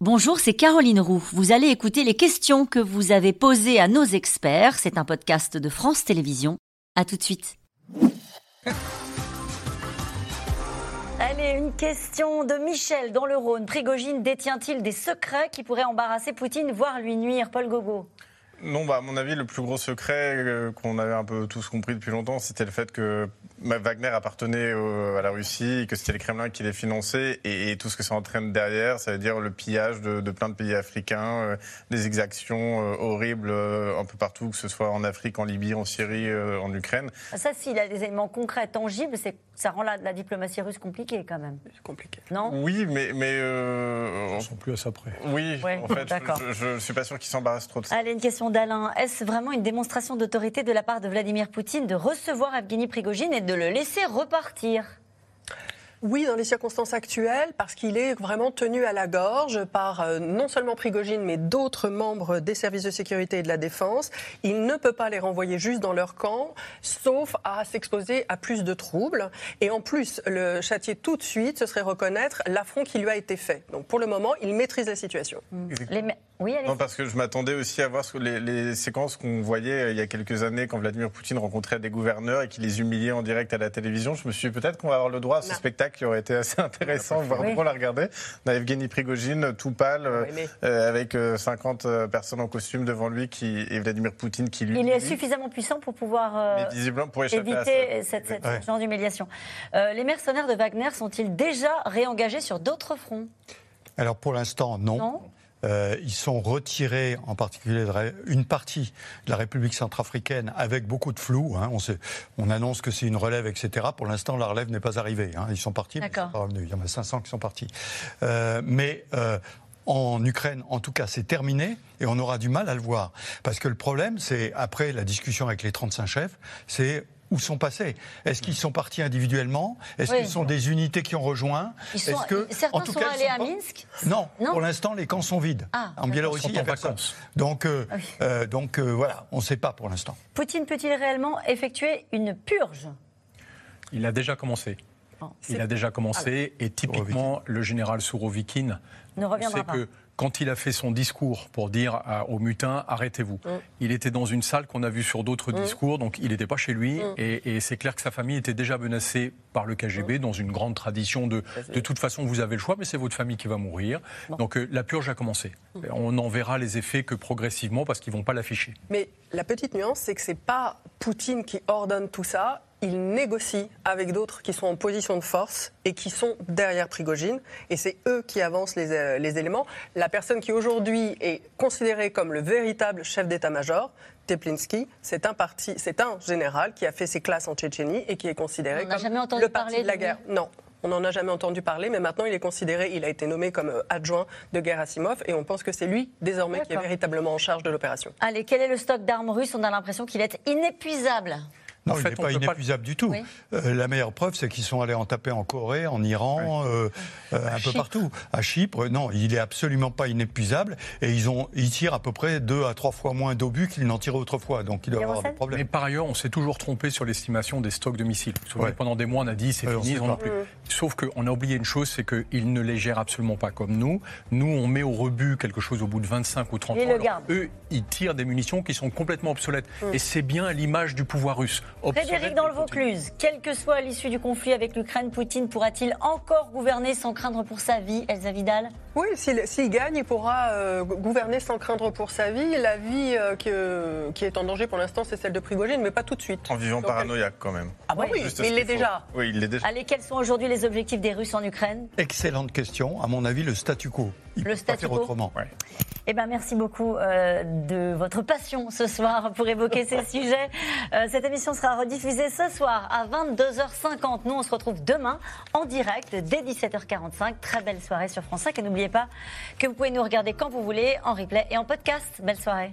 Bonjour, c'est Caroline Roux. Vous allez écouter les questions que vous avez posées à nos experts. C'est un podcast de France Télévisions. À tout de suite. Allez, une question de Michel dans le Rhône. Prigogine détient-il des secrets qui pourraient embarrasser Poutine, voire lui nuire? Paul Gogo non, bah, à mon avis, le plus gros secret euh, qu'on avait un peu tous compris depuis longtemps, c'était le fait que Wagner appartenait à la Russie, que c'était le Kremlin qui les finançait, et, tout ce que ça entraîne derrière, ça veut dire le pillage de, plein de pays africains, euh, des exactions euh, horribles un peu partout, que ce soit en Afrique, en Libye, en Syrie, en Ukraine. Ça, s'il a des éléments concrets, tangibles, ça rend la, diplomatie russe compliquée quand même. C'est compliqué. Non? Oui, mais... mais Ils ne sont plus à ça près. Oui, en fait, je ne suis pas sûr qu'ils s'embarrassent trop de ça. Allez, une question Est-ce vraiment une démonstration d'autorité de la part de Vladimir Poutine de recevoir Evgeny Prigogine et de le laisser repartir? Oui, dans les circonstances actuelles, parce qu'il est vraiment tenu à la gorge par euh, non seulement Prigogine, mais d'autres membres des services de sécurité et de la défense. Il ne peut pas les renvoyer juste dans leur camp, sauf à s'exposer à plus de troubles. Et en plus, le châtier tout de suite, ce serait reconnaître l'affront qui lui a été fait. Donc pour le moment, il maîtrise la situation. Oui, non, parce que je m'attendais aussi à voir les, les séquences qu'on voyait euh, il y a quelques années quand Vladimir Poutine rencontrait des gouverneurs et qu'il les humiliait en direct à la télévision. Je me suis dit peut-être qu'on va avoir le droit à ce spectacle qui aurait été assez intéressant, voire oui. la regarder. On a Evgeny Prigogine, tout pâle, euh, euh, avec 50 personnes en costume devant lui qui, et Vladimir Poutine qui lui. Il est suffisamment puissant pour pouvoir pour éviter cette, cette genre d'humiliation. les mercenaires de Wagner sont-ils déjà réengagés sur d'autres fronts? Alors pour l'instant, non. non euh, ils sont retirés, en particulier une partie de la République centrafricaine, avec beaucoup de flou. Hein. On, on, annonce que c'est une relève, etc. Pour l'instant, la relève n'est pas arrivée. Hein. Ils sont partis, mais ils sont pas revenus. Il y en a 500 qui sont partis. Euh, mais euh, en Ukraine, en tout cas, c'est terminé et on aura du mal à le voir. Parce que le problème, c'est, après la discussion avec les 35 chefs, c'est où sont passés Est-ce qu'ils sont partis individuellement? Est-ce qu'ils sont des unités qui ont rejoint? Ils sont, que, Certains en tout sont allés à Minsk non, pour l'instant, les camps sont vides. Ah, en Biélorussie, il y a personne. Donc, euh, ah euh, donc euh, voilà, on ne sait pas pour l'instant. Poutine peut-il réellement effectuer une purge? Il a déjà commencé. il a déjà commencé, et typiquement, le général Sourovikine ne reviendra pas. Que quand il a fait son discours pour dire aux mutins arrêtez-vous, mm. il était dans une salle qu'on a vue sur d'autres mm. discours, donc il n'était pas chez lui. Mm. Et, c'est clair que sa famille était déjà menacée par le KGB dans une grande tradition de de toute façon vous avez le choix, mais c'est votre famille qui va mourir. Donc euh, la purge a commencé. On n'en verra les effets que progressivement parce qu'ils vont pas l'afficher. Mais la petite nuance, c'est que c'est pas Poutine qui ordonne tout ça il négocie avec d'autres qui sont en position de force et qui sont derrière Prigogine. Et c'est eux qui avancent les, euh, les éléments. La personne qui aujourd'hui est considérée comme le véritable chef d'état-major, Teplinsky, c'est un parti, c'est un général qui a fait ses classes en Tchétchénie et qui est considéré comme le parti de la guerre. Non, on n'en a jamais entendu parler, mais maintenant il est considéré, il a été nommé comme euh, adjoint de Gerasimov et on pense que c'est lui désormais qui est véritablement en charge de l'opération. Allez, quel est le stock d'armes russes? On a l'impression qu'il est inépuisable. Non, il n'est pas inépuisable du tout. Euh, la meilleure preuve, c'est qu'ils sont allés en taper en Corée, en Iran, euh, euh, un peu partout. À Chypre, non, il n'est absolument pas inépuisable. Et ils, ont, ils tirent à peu près deux à trois fois moins d'obus qu'ils n'en tiraient autrefois. Donc il doit y avoir des problèmes. Mais par ailleurs, on s'est toujours trompé sur l'estimation des stocks de missiles. Pendant des mois, on a dit c'est fini, ils n'en ont plus. Sauf qu'on a oublié une chose, c'est qu'ils ne les gèrent absolument pas comme nous. Nous, on met au rebut quelque chose au bout de 25 ou 30 ans. eux, ils tirent des munitions qui sont complètement obsolètes. Mm. Et c'est bien l'image du pouvoir russe. Frédéric dans le Vaucluse, quelle que soit l'issue du conflit avec l'Ukraine, Poutine pourra-t-il encore gouverner sans craindre pour sa vie, Elsa Vidal? Oui, s'il gagne, il pourra euh, gouverner sans craindre pour sa vie. La vie euh, qui est en danger pour l'instant, c'est celle de Prigogine, mais pas tout de suite. En vivant paranoïaque quand même. Ah oui, mais il l'est déjà. Oui, il l'est déjà. Allez, quels sont aujourd'hui les objectifs des Russes en Ukraine? Excellente question. À mon avis, le statu quo. Le statu quo. autrement. Eh ben, merci beaucoup euh, de votre passion ce soir pour évoquer ces sujets. Euh, cette émission sera rediffusée ce soir à 22h50. Nous, on se retrouve demain en direct dès 17h45. Très belle soirée sur France 5. Et n'oubliez pas que vous pouvez nous regarder quand vous voulez, en replay et en podcast. Belle soirée.